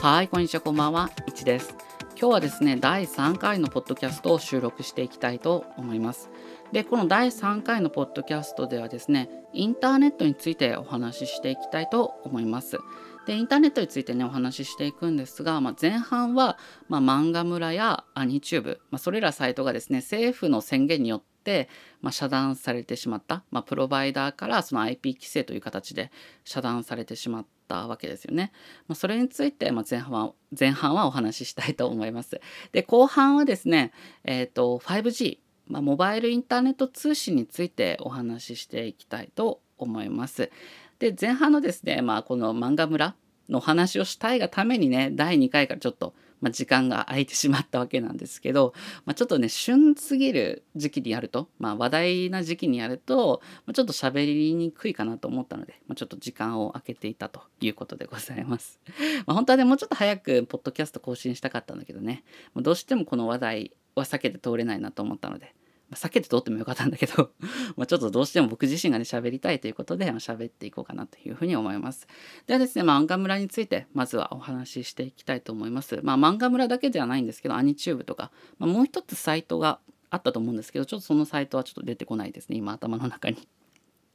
はいこんにちはこんばんは。いちです。今日はですね第3回のポッドキャストを収録していきたいと思います。でこの第3回のポッドキャストではですねインターネットについてお話ししていきたいと思います。でインターネットについてねお話ししていくんですが、まあ、前半は、まあ、漫画村やアニチューブ、まあ、それらサイトがですね政府の宣言によって、まあ、遮断されてしまった、まあ、プロバイダーからその IP 規制という形で遮断されてしまったわけですよね。まあ、それについて、ま、前半は前半はお話ししたいと思います。で後半はですね、えーと、5G、ま、モバイルインターネット通信についてお話ししていきたいと思います。で前半のですね、まあ、この漫画村のお話をしたいがためにね第2回からちょっと、まあ、時間が空いてしまったわけなんですけど、まあ、ちょっとね旬すぎる時期にやると、まあ、話題な時期にやると、まあ、ちょっと喋りにくいかなと思ったので、まあ、ちょっと時間を空けていたということでございます。まあ、本当はねもうちょっと早くポッドキャスト更新したかったんだけどねどうしてもこの話題は避けて通れないなと思ったので、避けて通ってもよかったんだけど まちょっとどうしても僕自身がね喋りたいということで喋っていこうかなというふうに思います。ではですね、ま漫画村についてまずはお話ししていきたいと思います。まあ漫画村だけではないんですけどアニチューブとか、まあ、もう一つサイトがあったと思うんですけどちょっとそのサイトはちょっと出てこないですね今頭の中に。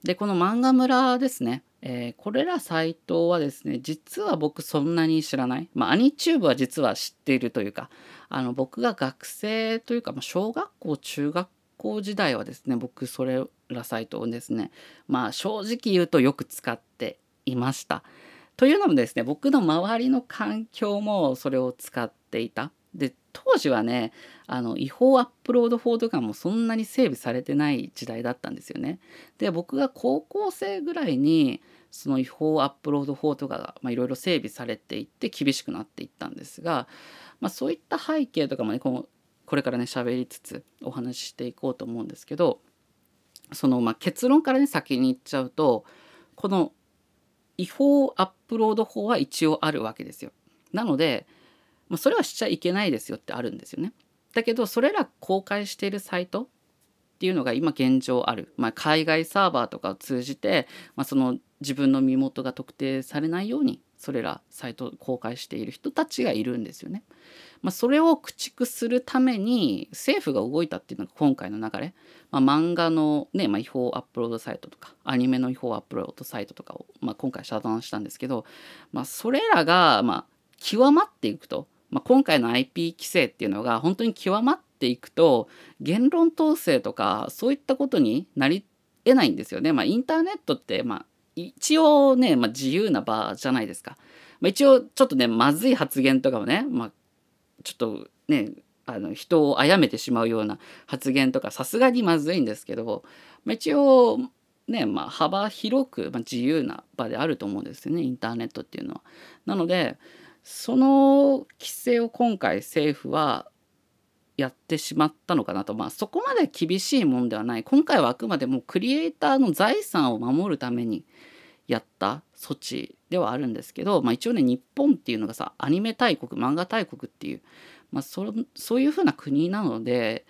でこの漫画村ですね、えー、これらサイトはですね実は僕そんなに知らない、まあ、アニチューブは実は知っているというかあの僕が学生というか、まあ、小学校中学校時代はですね僕それらサイトをですねまあ正直言うとよく使っていました。というのもですね僕の周りの環境もそれを使っていた。で当時はねあの違法アップロード法とかもそんなに整備されてない時代だったんですよね。で僕が高校生ぐらいにその違法アップロード法とかがいろいろ整備されていって厳しくなっていったんですが、まあ、そういった背景とかもねこのこれからね喋りつつお話ししていこうと思うんですけどそのまあ結論からね先に言っちゃうとこの違法アップロード法は一応あるわけですよ。なので、まあ、それはしちゃいけないですよってあるんですよね。だけどそれら公開しているサイトっていうのが今現状ある、まあ、海外サーバーとかを通じて、まあ、その自分の身元が特定されないようにそれらサイトを公開している人たちがいるんですよね。まあ、それを駆逐するために政府が動いたっていうのが今回の流れ、まあ、漫画の、ねまあ、違法アップロードサイトとかアニメの違法アップロードサイトとかを、まあ、今回遮断したんですけど、まあ、それらが、まあ、極まっていくと、まあ、今回の IP 規制っていうのが本当に極まっていくと言論統制とかそういったことになり得ないんですよね。まあ、インターネットって、まあ、一応ね、まあ、自由な場じゃないですか。まあ、一応ちょっとねまずい発言とかもね、まあ、ちょっとねあの人を殺めてしまうような発言とかさすがにまずいんですけど、まあ、一応ね、まあ、幅広く、まあ、自由な場であると思うんですよねインターネットっていうのは。なのでその規制を今回政府はやってしまったのかなとまあそこまで厳しいもんではない今回はあくまでもクリエイターの財産を守るためにやった措置ではあるんですけど、まあ、一応ね日本っていうのがさアニメ大国漫画大国っていう、まあ、そそういうふうな国なので、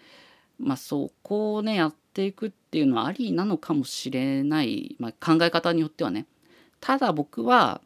まあ、そこをねやっていくっていうのはありなのかもしれない、まあ、考え方によってはねただ僕は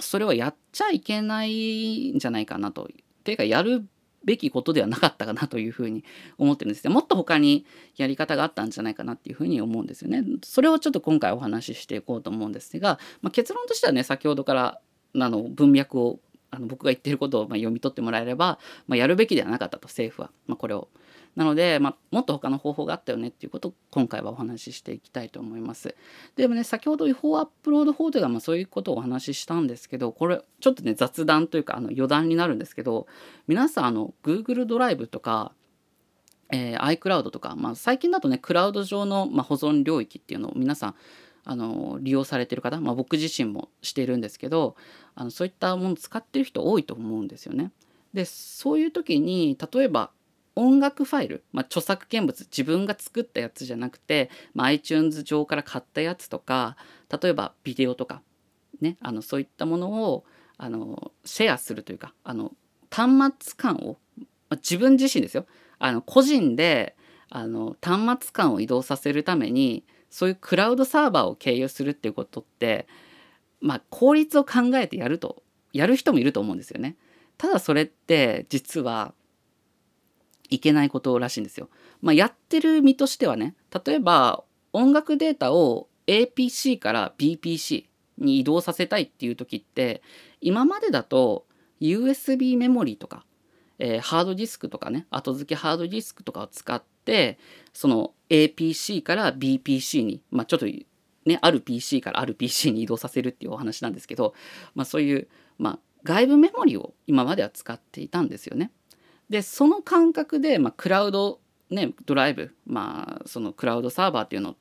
それはやっちゃいけないんじゃないかなと。ていうかやるべきことではなかったかなというふうに思ってるんですね。もっと他にやり方があったんじゃないかなっていうふうに思うんですよね。それをちょっと今回お話ししていこうと思うんですが、まあ、結論としてはね先ほどからあの文脈をあの僕が言ってることをま読み取ってもらえれば、まあ、やるべきではなかったと政府は、まあ、これをなので、まあ、もっと他の方法があったよねっていうことを今回はお話ししていきたいと思います。でもね先ほど違法アップロード法というか、まあ、そういうことをお話ししたんですけどこれちょっとね雑談というかあの余談になるんですけど皆さんあの Google ドライブとかえー、iCloud とか、まあ、最近だとねクラウド上の、まあ、保存領域っていうのを皆さんあの利用されてる方、まあ、僕自身もしているんですけどあのそういったもの使ってる人多いと思うんですよね。でそういう時に例えば音楽ファイル、まあ、著作権物自分が作ったやつじゃなくて、まあ、iTunes 上から買ったやつとか例えばビデオとか、ね、あのそういったものをあのシェアするというかあの端末間を、まあ、自分自身ですよあの個人であの端末間を移動させるためにそういうクラウドサーバーを経由するっていうことってまあ効率を考えてやるとやる人もいると思うんですよね。ただそれって実はいけないことらしいんですよ。まあ、やってる身としてはね例えば音楽データを APC から BPC に移動させたいっていう時って今までだと USB メモリーとか、えー、ハードディスクとかね後付けハードディスクとかを使ってその APC から BPC に、まあ、ちょっとねある PC からある PC に移動させるっていうお話なんですけど、まあ、そういう、まあ、外部メモリを今までは使っていたんですよね。でその感覚で、まあ、クラウド、ね、ドライブ、まあ、そのクラウドサーバーっていうのを、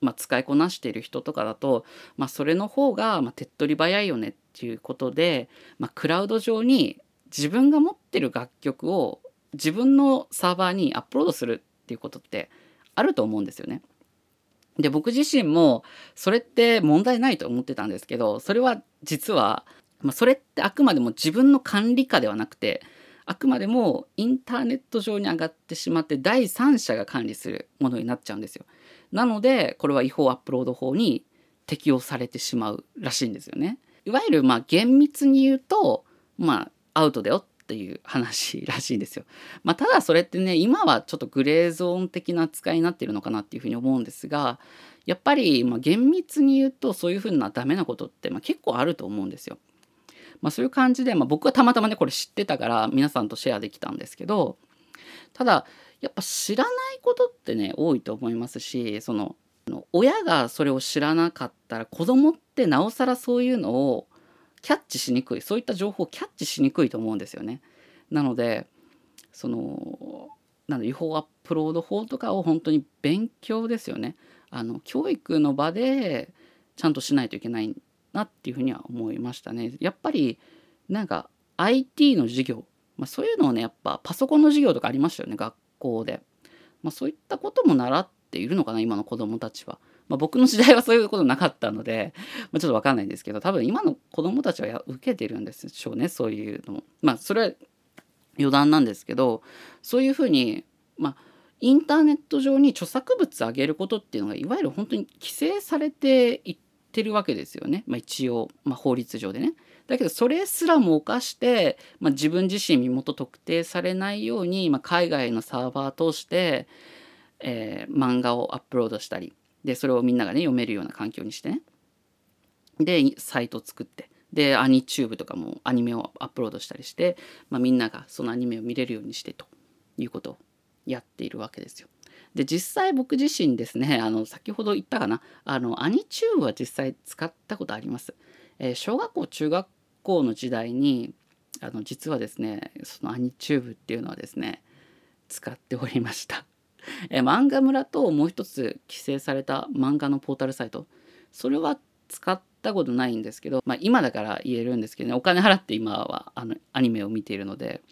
まあ、使いこなしている人とかだと、まあ、それの方が、まあ、手っ取り早いよねっていうことで、まあ、クラウド上に自分が持ってる楽曲を自分のサーバーにアップロードするっていうことってあると思うんですよね。で僕自身もそれって問題ないと思ってたんですけどそれは実は、まあ、それってあくまでも自分の管理下ではなくてあくまでもインターネット上に上がってしまって第三者が管理するものになっちゃうんですよ。なのでこれは違法アップロード法に適用されてしまうらしいんですよね。いわゆるまあ厳密に言うとまあアウトだよっていう話らしいんですよ。まあ、ただそれってね今はちょっとグレーゾーン的な扱いになっているのかなっていうふうに思うんですがやっぱりま厳密に言うとそういうふうなダメなことってま結構あると思うんですよ。まあ、そういう感じで、まあ、僕はたまたまねこれ知ってたから皆さんとシェアできたんですけどただやっぱ知らないことってね多いと思いますしその親がそれを知らなかったら子供ってなおさらそういうのをキャッチしにくいそういった情報をキャッチしにくいと思うんですよね。なのでそのなん違法アップロード法とかを本当に勉強ですよね。あの教育の場でちゃんとしないといけないなっていうふうには思いましたね。やっぱりなんか IT の授業、まあ、そういうのをねやっぱパソコンの授業とかありましたよね学校で。まあ、そういったことも習っているのかな今の子どもたちは。まあ、僕の時代はそういうことなかったので、まあ、ちょっと分かんないんですけど多分今の子どもたちは受けてるんでしょうねそういうのも。まあそれは余談なんですけどそういうふうにまあインターネット上に著作物上げることっていうのがいわゆる本当に規制されていってるわけですよね、まあ、一応、まあ、法律上でね。だけどそれすらも犯して、まあ、自分自身身元特定されないように、まあ、海外のサーバー通して、えー、漫画をアップロードしたりでそれをみんながね読めるような環境にしてねでサイト作ってでアニチューブとかもアニメをアップロードしたりして、まあ、みんながそのアニメを見れるようにしてということをやっているわけですよ。で実際僕自身ですねあの先ほど言ったかなあのアニチューブは実際使ったことあります。えー、小学校中学校の時代にあの実はですねそのアニチューブっていうのはですね使っておりました。え、漫画村ともう一つ規制された漫画のポータルサイトそれは使ったことないんですけど、まあ、今だから言えるんですけどねお金払って今はあのアニメを見ているので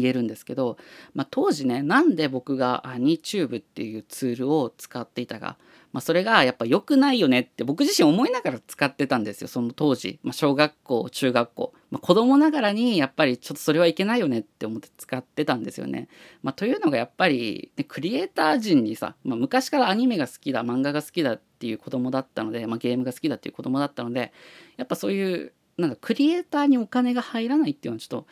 言えるんですけど、まあ、当時ねなんで僕がアニチューブっていうツールを使っていたか、まあ、それがやっぱ良くないよねって僕自身思いながら使ってたんですよその当時、まあ、小学校中学校、まあ、子供ながらにやっぱりちょっとそれはいけないよねって思って使ってたんですよね。ま、というのがやっぱり、ね、クリエイター陣にさ、ま、昔からアニメが好きだ漫画が好きだっていう子供だったので、ま、ゲームが好きだっていう子供だったのでやっぱそういうなんかクリエイターにお金が入らないっていうのはちょっと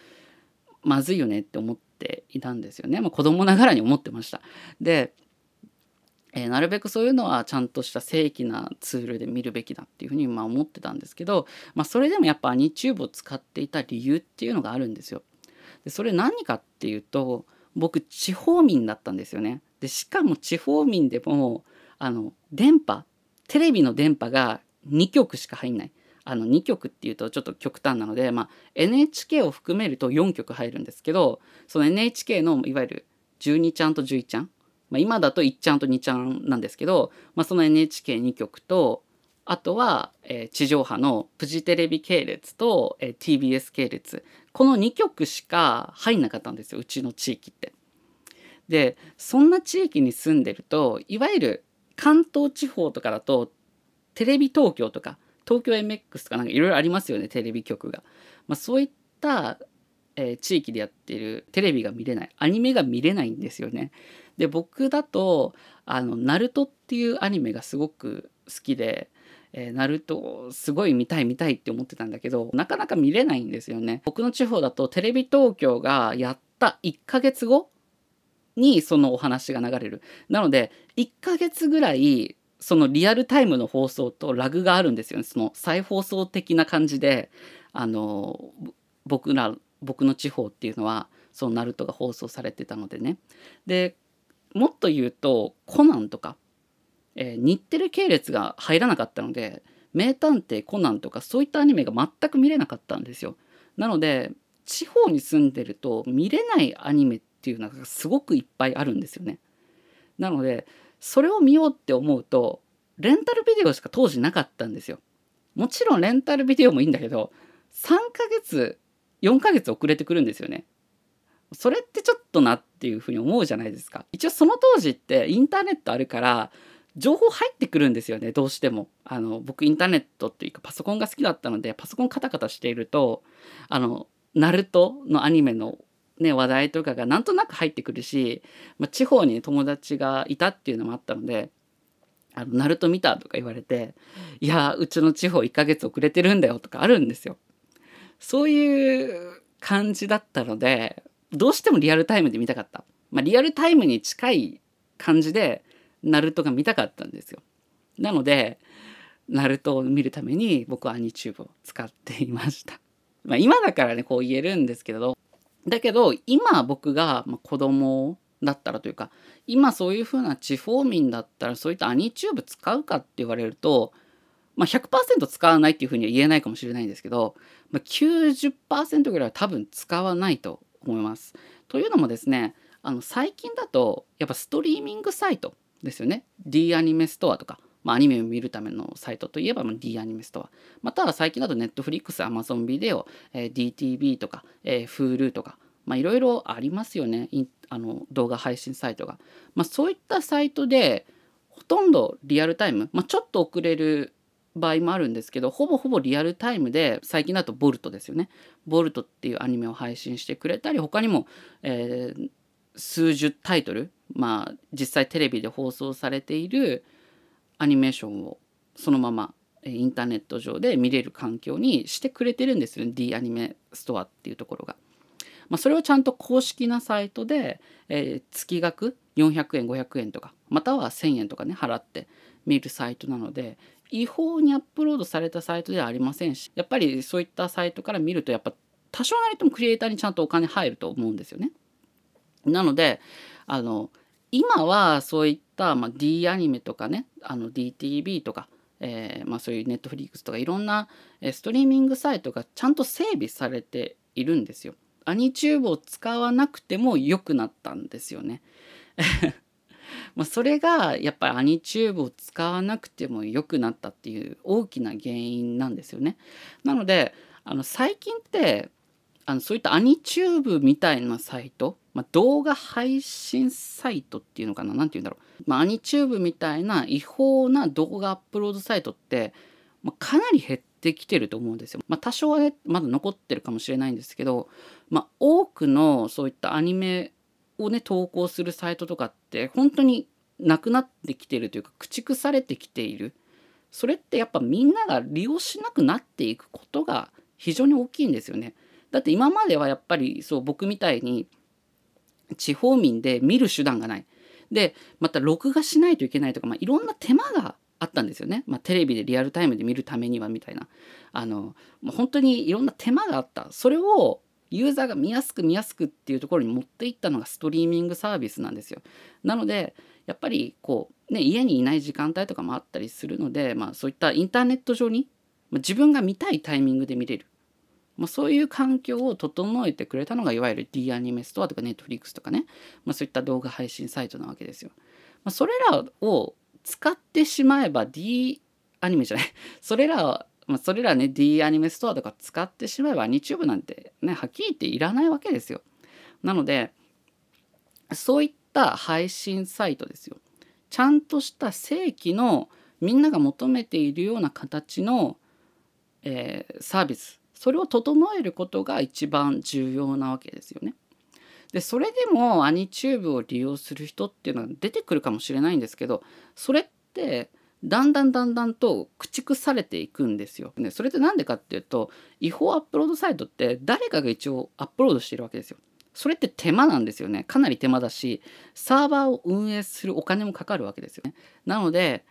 まずいよねって思っていたんですよね、まあ、子供ながらに思ってました。で、えー、なるべくそういうのはちゃんとした正規なツールで見るべきだっていうふうにまあ思ってたんですけど、まあ、それでもやっぱアニチューブを使っていた理由っていうのがあるんですよ。でそれ何かっていうと僕地方民だったんですよね。でしかも地方民でもあの電波テレビの電波が2局しか入んない。あの2曲っていうとちょっと極端なので、まあ、NHK を含めると4曲入るんですけどその NHK のいわゆる12ちゃんと11ちゃん、まあ、今だと1ちゃんと2ちゃんなんですけど、まあ、その NHK2 曲とあとは、えー、地上波のフジテレビ系列と、えー、TBS 系列この2曲しか入んなかったんですようちの地域って。でそんな地域に住んでるといわゆる関東地方とかだとテレビ東京とか東京 MX とかなんかいろいろありますよねテレビ局が。まあ、そういったえー、地域でやってるテレビが見れないアニメが見れないんですよね。で僕だとあのナルトっていうアニメがすごく好きで、えー、ナルトすごい見たい見たいって思ってたんだけどなかなか見れないんですよね。僕の地方だとテレビ東京がやった1ヶ月後にそのお話が流れる。なので1ヶ月ぐらいそのリアルタイムの放送とラグがあるんですよね。その再放送的な感じであの僕ら僕の地方っていうのはそのナルトが放送されてたのでね。でもっと言うとコナンとか、えー、日テレ系列が入らなかったので名探偵コナンとかそういったアニメが全く見れなかったんですよ。なので地方に住んでると見れないアニメっていうのがすごくいっぱいあるんですよね。なのでそれを見ようって思うとレンタルビデオしか当時なかったんですよ。もちろんレンタルビデオもいいんだけど3ヶ月4ヶ月遅れてくるんですよね。それってちょっとなっていうふうに思うじゃないですか。一応その当時ってインターネットあるから情報入ってくるんですよねどうしてもあの僕インターネットっていうかパソコンが好きだったのでパソコンカタカタしているとあのナルトのアニメの、ね、話題とかがなんとなく入ってくるし、まあ、地方に友達がいたっていうのもあったので「あのナルト見た?」とか言われて「いやうちの地方1ヶ月遅れてるんだよ」とかあるんですよ。そういう感じだったのでどうしてもリアルタイムで見たかった。まあ、リアルタイムに近い感じでナルトが見たかったんですよ。なのでナルトを見るために僕はアニチューブを使っていました。まあ、今だからねこう言えるんですけどだけど今僕が子供だったらというか今そういう風な地方民だったらそういったアニチューブ使うかって言われると、まあ、100%使わないっていう風には言えないかもしれないんですけど、まあ、90%ぐらいは多分使わないと思います。というのもですねあの最近だとやっぱストリーミングサイトですよね D アニメストアとか、まあ、アニメを見るためのサイトといえば、まあ、D アニメストア。または最近だと Netflix、Amazon ビデオ、えー、DTV とか、えー、Hulu とかいろいろありますよね。あの動画配信サイトが、まあ、そういったサイトでほとんどリアルタイム、まあ、ちょっと遅れる場合もあるんですけどほぼほぼリアルタイムで最近だとボルトですよね。ボルトっていうアニメを配信してくれたり他にも、えー、数十タイトルまあ実際テレビで放送されているアニメーションをそのままインターネット上で見れる環境にしてくれてるんですよね D アニメストアっていうところが。まあ、それをちゃんと公式なサイトで、えー、月額400円500円とかまたは1,000円とかね払って見るサイトなので違法にアップロードされたサイトではありませんしやっぱりそういったサイトから見るとやっぱ多少なりともクリエイターにちゃんとお金入ると思うんですよね。なのであの今はそういった、まあ、D アニメとかねあの DTV とか、えー、まあ、そういうネットフリックスとかいろんなストリーミングサイトがちゃんと整備されているんですよ。アニチューブを使わなくても良くなったんですよね。まあそれがやっぱりアニチューブを使わなくても良くなったっていう大きな原因なんですよね。なのであの最近ってあのそういったアニチューブみたいなサイト、まあ、動画配信サイトっていうのかな？何て言うんだろう、まあ、アニチューブみたいな違法な動画アップロードサイトって、まあ、かなり減ってきてると思うんですよ。まあ、多少はねまだ残ってるかもしれないんですけど、まあ、多くのそういったアニメをね投稿するサイトとかって本当になくなってきてるというか駆逐されてきているそれってやっぱみんなが利用しなくなっていくことが非常に大きいんですよね。だって今まではやっぱりそう僕みたいに地方民で見る手段がない。でまた録画しないといけないとか、まあ、いろんな手間があったんですよね、まあ、テレビでリアルタイムで見るためにはみたいなあの、まあ、本当にいろんな手間があったそれをユーザーが見やすく見やすくっていうところに持っていったのがストリーミングサービスなんですよ。なのでやっぱりこう、ね、家にいない時間帯とかもあったりするので、まあ、そういったインターネット上に、まあ、自分が見たいタイミングで見れる、まあ、そういう環境を整えてくれたのがいわゆる D アニメストアとか Netflix とかね、まあ、そういった動画配信サイトなわけですよ。まあ、それらを使ってしまえば D アニメじゃない それらまあ、それらね D アニメストアとか使ってしまえば YouTube なんてねはっきり言っていらないわけですよ。なのでそういった配信サイトですよ。ちゃんとした正規のみんなが求めているような形の、えー、サービスそれを整えることが一番重要なわけですよね。でそれでもアニチューブを利用する人っていうのは出てくるかもしれないんですけどそれってだんだんだんだんと駆逐されていくんですよ。でそれって何でかっていうと違法アップロードサイトって誰かが一応アップロードしてるわけですよ。それって手間なんですよね。かなり手間だしサーバーを運営するお金もかかるわけですよね。なので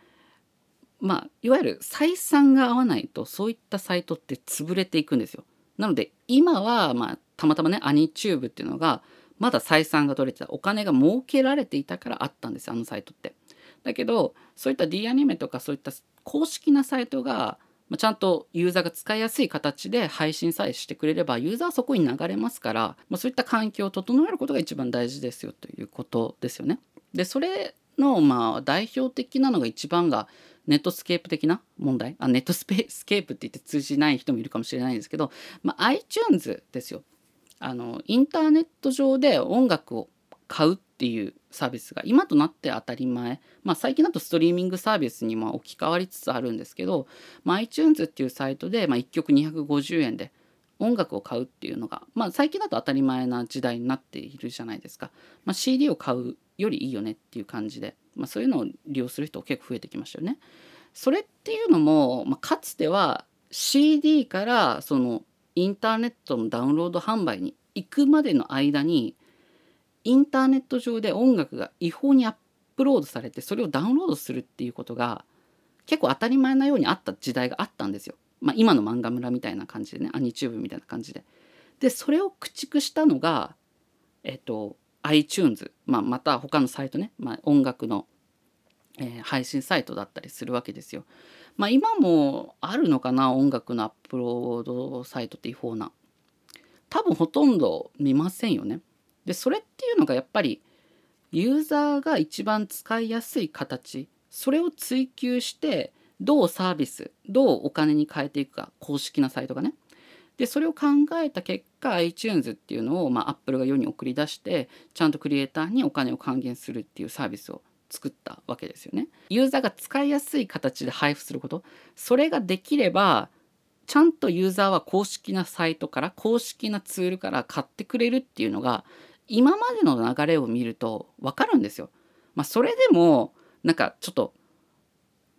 まあいわゆる採算が合わないとそういったサイトって潰れていくんですよ。なので今はまあたまたまねアニチューブっていうのがまだ採算が取れてたお金が儲けられていたからあったんですあのサイトって。だけどそういった D アニメとかそういった公式なサイトがまちゃんとユーザーが使いやすい形で配信さえしてくれればユーザーはそこに流れますから、まあ、そういった環境を整えることが一番大事ですよということですよね。でそれのまあ代表的なのが一番がネットスケープ的な問題？あネットスペスケープって言って通じない人もいるかもしれないんですけど、まあ、iTunes ですよ。あのインターネット上で音楽を買うっていうサービスが今となって当たり前、まあ、最近だとストリーミングサービスにま置き換わりつつあるんですけど、まあ、iTunes っていうサイトでま1曲250円で音楽を買うっていうのが、まあ、最近だと当たり前な時代になっているじゃないですか、まあ、CD を買うよりいいよねっていう感じで、まあ、そういうのを利用する人結構増えてきましたよね。それっていうのも、まあ、かつては CD からそのインターネットのダウンロード販売に行くまでの間にインターネット上で音楽が違法にアップロードされてそれをダウンロードするっていうことが結構当たり前なようにあった時代があったんですよ。まあ、今の漫画村みたいな感じでねアニチューブみたいな感じで。でそれを駆逐したのがえっと iTunes、まあ、また他のサイトね、まあ、音楽の、えー、配信サイトだったりするわけですよ。まあ、今もあるのかな音楽のアップロードサイトって違法な。多分ほとんど見ませんよね。でそれっていうのがやっぱりユーザーが一番使いやすい形それを追求してどうサービスどうお金に変えていくか公式なサイトがねでそれを考えた結果 iTunes っていうのを、まあ、Apple が世に送り出してちゃんとクリエイターにお金を還元するっていうサービスを作ったわけですよね。ユーザーが使いやすい形で配布することそれができればちゃんとユーザーは公式なサイトから公式なツールから買ってくれるっていうのが今までの流れを見ると分かるんですよ。まあ、それでもなんかちょっと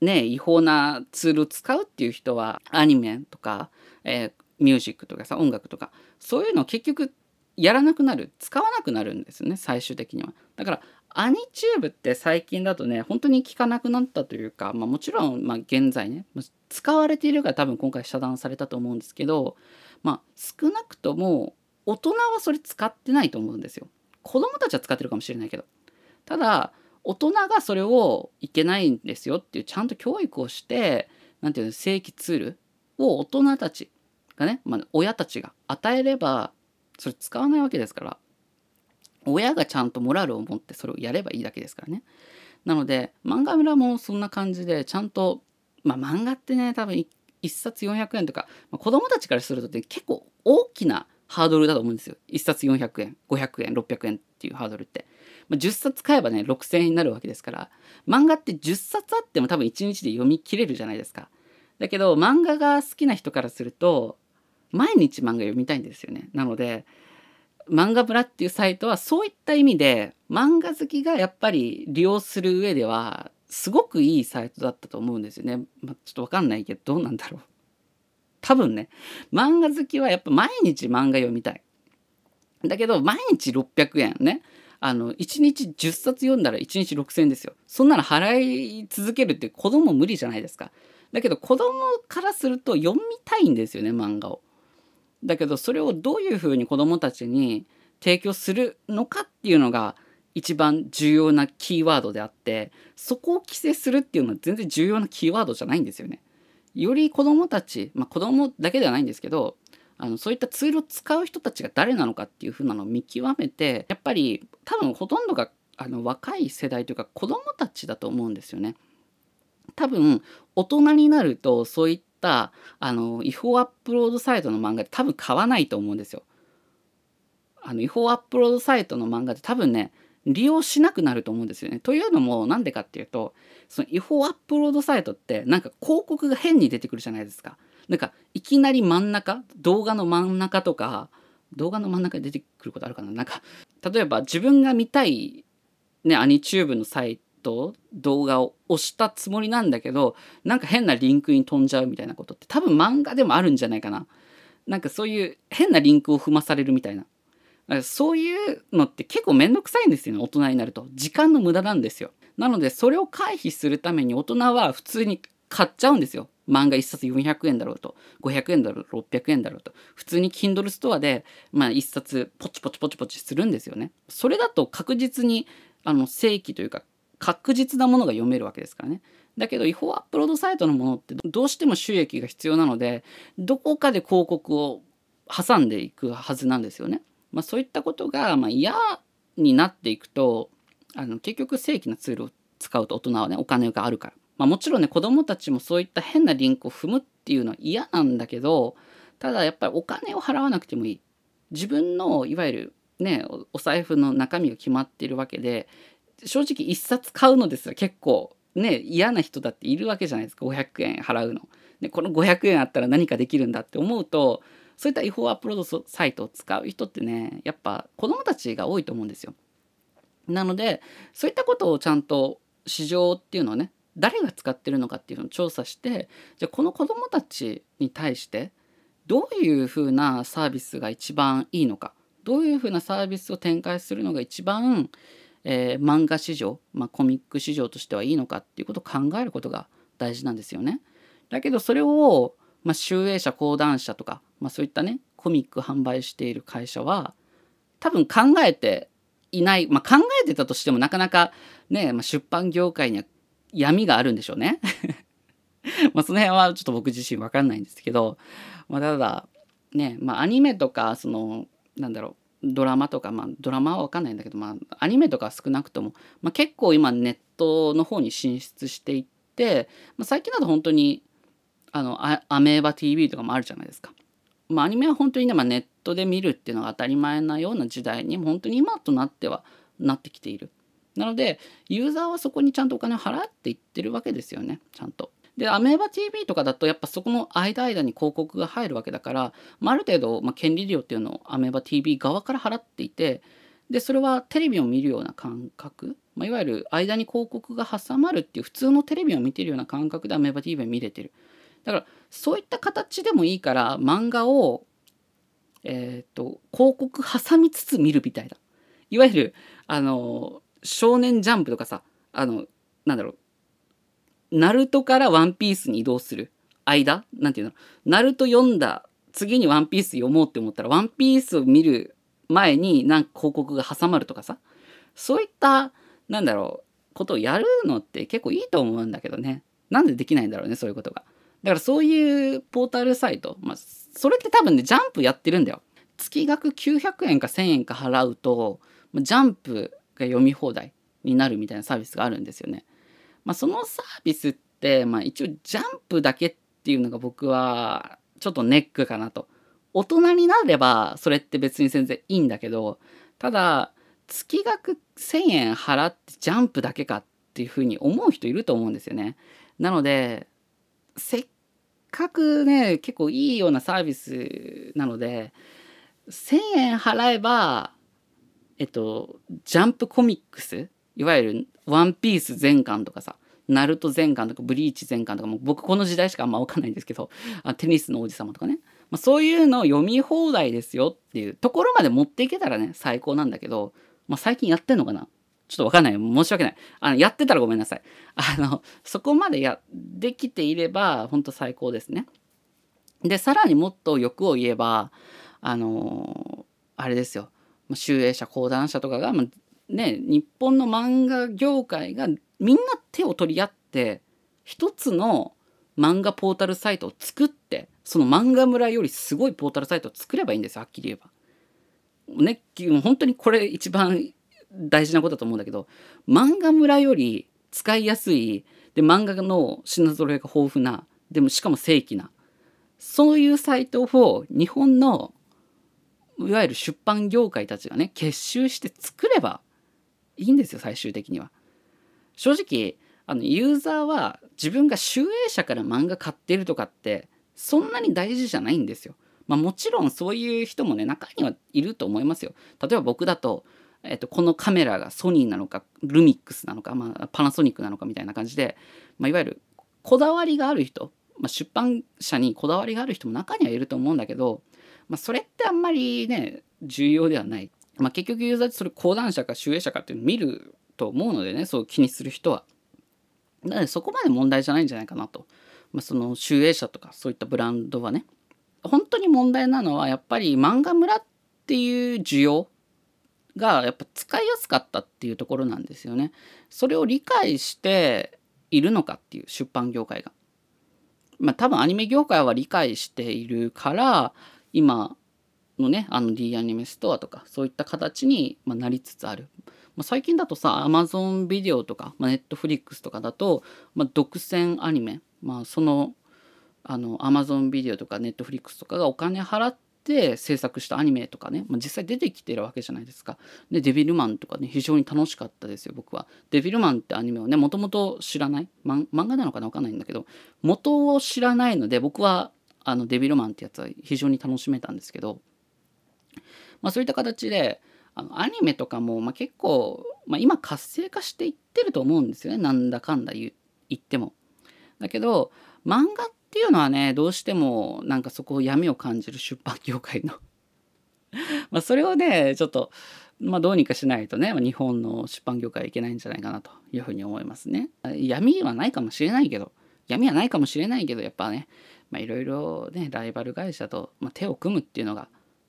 ね違法なツールを使うっていう人はアニメとか、えー、ミュージックとかさ音楽とかそういうの結局やらなくなる使わなくなるんですよね最終的には。だからアニチューブって最近だとね本当に効かなくなったというか、まあ、もちろん、まあ、現在ね使われているから多分今回遮断されたと思うんですけど、まあ、少なくとも大人はそれ使ってないと思うんですよ。子供たちは使ってるかもしれないけど。ただ大人がそれをいけないんですよっていうちゃんと教育をして何て言うの正規ツールを大人たちがね、まあ、親たちが与えればそれ使わないわけですから親がちゃんとモラルを持ってそれをやればいいだけですからね。なので漫画村もそんな感じでちゃんとまあ漫画ってね多分1冊400円とか、まあ、子供たちからすると、ね、結構大きなハードルだと思うんですよ。1冊400円500円600円っていうハードルって。まあ、10冊買えばね6000円になるわけですから漫画って10冊あっても多分1日で読み切れるじゃないですか。だけど漫画が好きな人からすると毎日漫画読みたいんですよね。なので漫画ブラっていうサイトはそういった意味で漫画好きがやっぱり利用する上ではすごくいいサイトだったと思うんですよね。まあ、ちょっとわかんないけどどうなんだろう。多分ね漫画好きはやっぱ毎日漫画読みたい。だけど毎日600円ねあの1日10冊読んだら1日6000円ですよ。そんなの払い続けるって子供無理じゃないですか。だけど子供からすると読みたいんですよね漫画を。だけどそれをどういうふうに子どもたちに提供するのかっていうのが一番重要なキーワードであってそこを規制するっていうのは全然重要なキーワードじゃないんですよね。より子どもたち、まあ、子どもだけではないんですけどあのそういったツールを使う人たちが誰なのかっていうふうなのを見極めてやっぱり多分ほとんどがあの若い世代というか子どもたちだと思うんですよね。多分大人になるとそういったあの違法アップロードサイトの漫画って多分買わないと思うんですよ。あの違法アップロードサイトの漫画って多分ね利用しなくなると思うんですよね。というのもなんでかっていうとその違法アップロードサイトってなんか広告が変に出てくるじゃないですか。なんかいきなり真ん中動画の真ん中とか動画の真ん中に出てくることあるかな？なんか例えば自分が見たいねアニチューブのサイト動画を押したつもりなんだけどなんか変なリンクに飛んじゃうみたいなことって多分漫画でもあるんじゃないかな？なんかそういう変なリンクを踏まされるみたいな。そういうのって結構めんどくさいんですよね大人になると。時間の無駄なんですよ。なのでそれを回避するために大人は普通に買っちゃうんですよ。漫画1冊400円だろうと500円だろう600円だろうと普通に Kindle ストアで、まあ、1冊ポチポチポチポチするんですよねそれだと確実にあの正規というか確実なものが読めるわけですからねだけど違法アップロードサイトのものってどうしても収益が必要なのでどこかで広告を挟んでいくはずなんですよね。まあ、そういったことがまあ嫌になっていくとあの結局正規なツールを使うと大人はねお金があるから。まあ、もちろんね子供たちもそういった変なリンクを踏むっていうのは嫌なんだけどただやっぱりお金を払わなくてもいい。自分のいわゆるねお財布の中身が決まっているわけで正直1冊買うのですら結構ね嫌な人だっているわけじゃないですか500円払うの。でこの500円あったら何かできるんだって思うとそういった違法アップロードサイトを使う人ってねやっぱ子供たちが多いと思うんですよ。なのでそういったことをちゃんと市場っていうのをね誰が使ってるのかっていうのを調査してじゃあこの子どもたちに対してどういうふうなサービスが一番いいのかどういうふうなサービスを展開するのが一番、えー、漫画市場、まあ、コミック市場としてはいいのかっていうことを考えることが大事なんですよね。だけどそれを、まあ、集英社講談社とか、まあ、そういったねコミック販売している会社は多分考えていない、まあ、考えてたとしてもなかなかね、まあ、出版業界には闇があるんでしょうね。まあその辺はちょっと僕自身分かんないんですけど、まあ、ただね、まあ、アニメとかそのなんだろうドラマとか、まあ、ドラマは分かんないんだけど、まあ、アニメとか少なくとも、まあ、結構今ネットの方に進出していって、まあ、最近だと本当にあのアメーバ TV とかもあるじゃないですか。まあ、アニメは本当にね、まあ、ネットで見るっていうのが当たり前なような時代に本当に今となってはなってきている。なのでユーザーはそこにちゃんとお金を払っていってるわけですよねちゃんと。でアメーバ TV とかだとやっぱそこの間間に広告が入るわけだから、まあ、ある程度、まあ、権利料っていうのをアメーバ TV 側から払っていてでそれはテレビを見るような感覚、まあ、いわゆる間に広告が挟まるっていう普通のテレビを見てるような感覚でアメーバ TV を見れてるだからそういった形でもいいから漫画をえっ、と広告挟みつつ見るみたいないわゆるあの少年ジャンプとかさ、あの、なんだろう、ナルトからワンピースに移動する。間？なんていうの？ナルト読んだ次にワンピース読もうって思ったらワンピースを見る前になんか広告が挟まるとかさ。そういったなんだろうことをやるのって結構いいと思うんだけどね。なんでできないんだろうねそういうことが。だからそういうポータルサイト。まあそれって多分ねジャンプやってるんだよ。月額900円か1000円か払うとジャンプが読み放題になるみたいなサービスがあるんですよね。まあ、そのサービスって、まあ、一応ジャンプだけっていうのが僕はちょっとネックかなと。大人になればそれって別に全然いいんだけどただ月額1,000円払ってジャンプだけかっていうふうに思う人いると思うんですよね。なのでせっかくね結構いいようなサービスなので1,000円払えばえっと、ジャンプコミックスいわゆるワンピース全巻とかさ、ナルト全巻とかブリーチ全巻とかも僕この時代しかあんま分かんないんですけど、あテニスの王子様とかね。まあ、そういうのを読み放題ですよっていうところまで持っていけたらね、最高なんだけど、まあ、最近やってんのかな？ちょっとわかんない。申し訳ない。あの、やってたらごめんなさい。あの、そこまでや、できていれば、ほんと最高ですね。で、さらにもっと欲を言えば、あのあれですよ。まあ集英社講談社とかが、まあ、ね、日本の漫画業界がみんな手を取り合って一つの漫画ポータルサイトを作ってその漫画村よりすごいポータルサイトを作ればいいんですよはっきり言えば。ね本当にこれ一番大事なことだと思うんだけど漫画村より使いやすいで漫画の品揃えが豊富なでもしかも正規なそういうサイトを日本のいわゆる出版業界たちがね結集して作ればいいんですよ最終的には。正直あのユーザーは自分が集英社から漫画買ってるとかってそんなに大事じゃないんですよ。まあ、もちろんそういう人もね中にはいると思いますよ。例えば僕だと,、えー、とこのカメラがソニーなのかルミックスなのか、まあ、パナソニックなのかみたいな感じで、まあ、いわゆるこだわりがある人、まあ、出版社にこだわりがある人も中にはいると思うんだけど、まあ、それってあんまりね重要ではない。まあ、結局ユーザーってそれ講談社か集英社かっていうのを見ると思うのでねそう気にする人は。なのでそこまで問題じゃないんじゃないかなと。まあ、その集英社とかそういったブランドはね。本当に問題なのはやっぱり漫画村っていう需要がやっぱ使いやすかったっていうところなんですよね。それを理解しているのかっていう出版業界が。まあ多分アニメ業界は理解しているから今のねあの D アニメストアとかそういった形にまなりつつある。まあ、最近だとさ Amazon ビデオとか、まあ、Netflix とかだと、まあ、独占アニメ、まあ、そのあの Amazon ビデオとか Netflix とかがお金払って制作したアニメとかね、まあ、実際出てきてるわけじゃないですか。でデビルマンとかね非常に楽しかったですよ僕は。デビルマンってアニメをねもともと知らない、漫画なのかな？わかんないんだけど元を知らないので僕はあのデビルマンってやつは非常に楽しめたんですけど、まあ、そういった形であのアニメとかも、まあ、結構、まあ、今活性化していってると思うんですよねなんだかんだ言っても。だけど漫画っていうのはねどうしてもなんかそこを闇を感じる出版業界の まそれをねちょっと、まあ、どうにかしないとね日本の出版業界はいけないんじゃないかなというふうに思いますね。闇はないかもしれないけど闇はないかもしれないけどやっぱねいろいろねライバル会社と、まあ、手を組むっていうのが、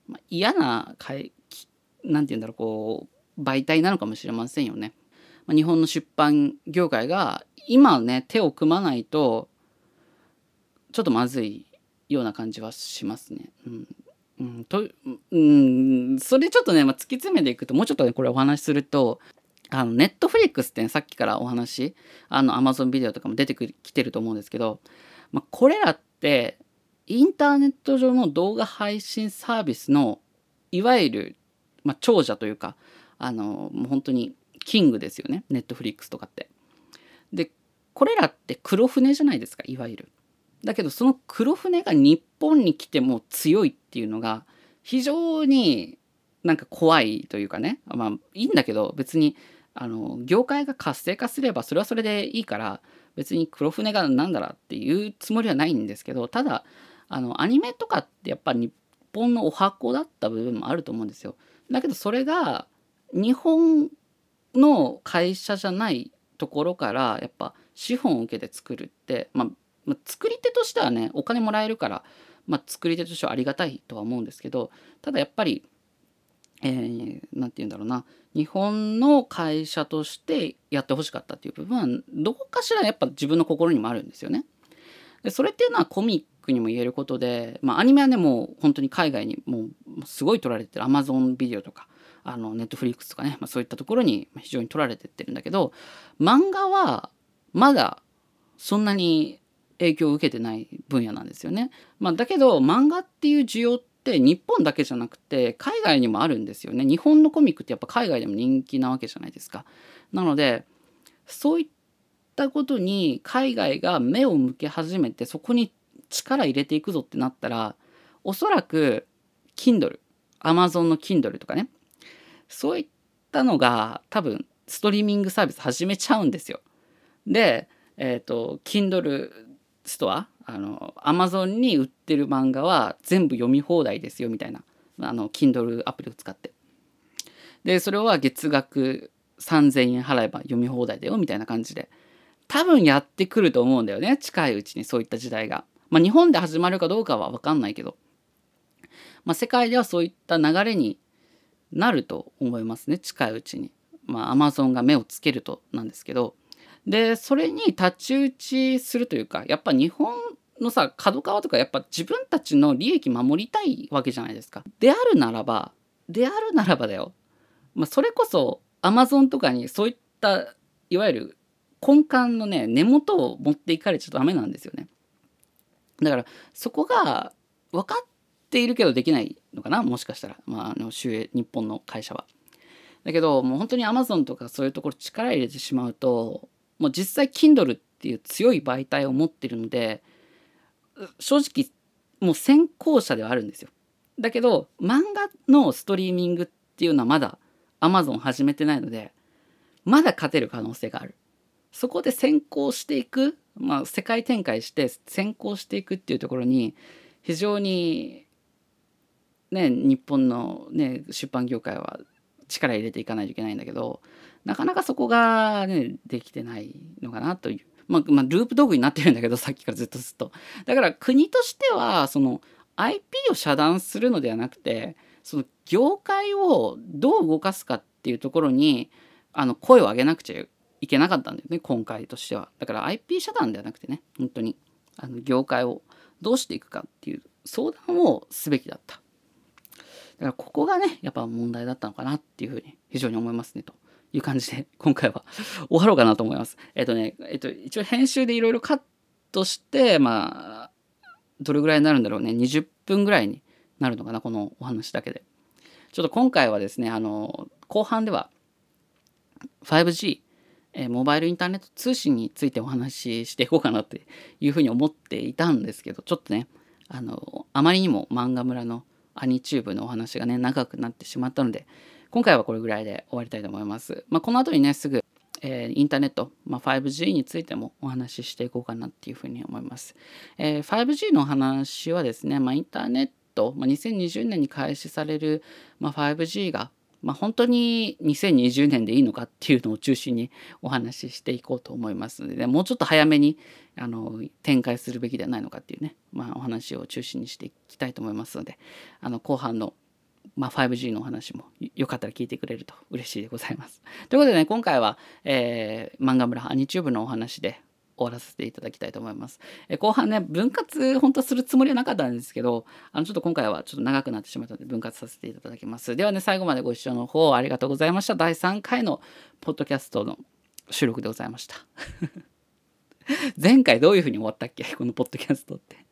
まあ、嫌な何て言うんだろうこう媒体なのかもしれませんよね。まあ、日本の出版業界が今ね手を組まないとちょっとまずいような感じはしますね。うんうん、とうんそれちょっとね、まあ、突き詰めていくともうちょっとねこれお話しするとあのネットフリックスって、ね、さっきからお話あのアマゾンビデオとかも出てきてると思うんですけど、まあ、これらってインターネット上の動画配信サービスのいわゆるまあ、長者というかあのもう本当にキングですよねネットフリックスとかって。でこれらって黒船じゃないですかいわゆる。だけどその黒船が日本に来ても強いっていうのが非常になんか怖いというかねまあいいんだけど別にあの業界が活性化すればそれはそれでいいから別に黒船が何だらっていうつもりはないんですけどただあのアニメとかってやっぱ日本のお箱だった部分もあると思うんですよ。だけどそれが日本の会社じゃないところからやっぱ資本を受けて作るって、まあ、まあ、作り手としてはねお金もらえるから、まあ、作り手としてはありがたいとは思うんですけどただやっぱり、えー、て言うんだろうな日本の会社としてやってほしかったっていう部分はどこかしらやっぱ自分の心にもあるんですよね。でそれっていうのはコミックにも言えることで、まあ、アニメはねもう本当に海外にもうすごい撮られてる Amazon ビデオとかあの Netflix とかね、まあ、そういったところに非常に撮られてってるんだけど漫画はまだそんなに影響を受けてない分野なんですよね。まあ、だけど漫画っていう需要って日本だけじゃなくて海外にもあるんですよね。日本のコミックってやっぱ海外でも人気なわけじゃないですか。なのでそういったことに海外が目を向け始めてそこに力入れていくぞってなったらおそらく Kindle Amazon の Kindle とかねそういったのが多分ストリーミングサービス始めちゃうんですよ。で、えっ、ー、と Kindle ストアあの Amazon に売ってる漫画は全部読み放題ですよみたいなあの Kindle アプリを使って。でそれは月額3,000円払えば読み放題だよみたいな感じで多分やってくると思うんだよね近いうちにそういった時代が。まあ、日本で始まるかどうかは分かんないけど、まあ、世界ではそういった流れになると思いますね近いうちに。まあ、アマゾンが目をつけるとなんですけどでそれに太刀打ちするというかやっぱ日本のさ角川とかやっぱ自分たちの利益守りたいわけじゃないですか。であるならばであるならばだよ、まあ、それこそアマゾンとかにそういったいわゆる根幹のね根元を持っていかれちゃダメなんですよね。だからそこが分かっているけどできないのかなもしかしたら、まあ、あの日本の会社は。だけどもう本当に Amazon とかそういうところ力入れてしまうともう実際 Kindle っていう強い媒体を持ってるので正直もう先行者ではあるんですよ。だけど漫画のストリーミングっていうのはまだ Amazon 始めてないのでまだ勝てる可能性がある。そこで先行していく、まあ、世界展開して先行していくっていうところに非常にね日本の、ね、出版業界は力入れていかないといけないんだけどなかなかそこがねできてないのかなという。まあ、まあ、ループ道具になってるんだけどさっきからずっとずっと。だから国としてはその IP を遮断するのではなくてその業界をどう動かすかっていうところにあの声を上げなくちゃいけなかったんだよね今回としては。だから IP 遮断ではなくてね本当にあの業界をどうしていくかっていう相談をすべきだった。だからここがねやっぱ問題だったのかなっていうふうに非常に思いますねという感じで今回は 終わろうかなと思います。えっとね、えっと一応編集でいろいろカットしてまあどれぐらいになるんだろうね20分ぐらいになるのかなこのお話だけで。ちょっと今回はですねあの後半では 5G えモバイルインターネット通信についてお話ししていこうかなっていうふうに思っていたんですけどちょっとねあのあまりにも漫画村のアニチューブのお話がね長くなってしまったので今回はこれぐらいで終わりたいと思います。まあ、この後にねすぐ、えー、インターネット、まあ、5G についてもお話ししていこうかなっていうふうに思います。えー、5G の話はですね、まあ、インターネット、まあ、2020年に開始される、まあ、5G がまあ、本当に2020年でいいのかっていうのを中心にお話ししていこうと思いますので、ね、もうちょっと早めにあの展開するべきではないのかっていうね、まあ、お話を中心にしていきたいと思いますのであの後半の、まあ、5G のお話もよかったら聞いてくれると嬉しいでございます。ということでね今回は、えー、漫画村アニチューブのお話で終わらせていただきたいと思います。え後半ね分割本当するつもりはなかったんですけどあのちょっと今回はちょっと長くなってしまったので分割させていただきます。ではね最後までご視聴の方ありがとうございました。第3回のポッドキャストの収録でございました。前回どういうふうに終わったっけ？このポッドキャストって。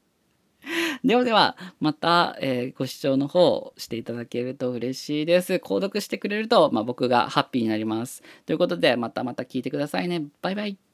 ではでは、また、えー、ご視聴の方していただけると嬉しいです。購読してくれると、まあ、僕がハッピーになります。ということで、またまた聞いてくださいね。バイバイ。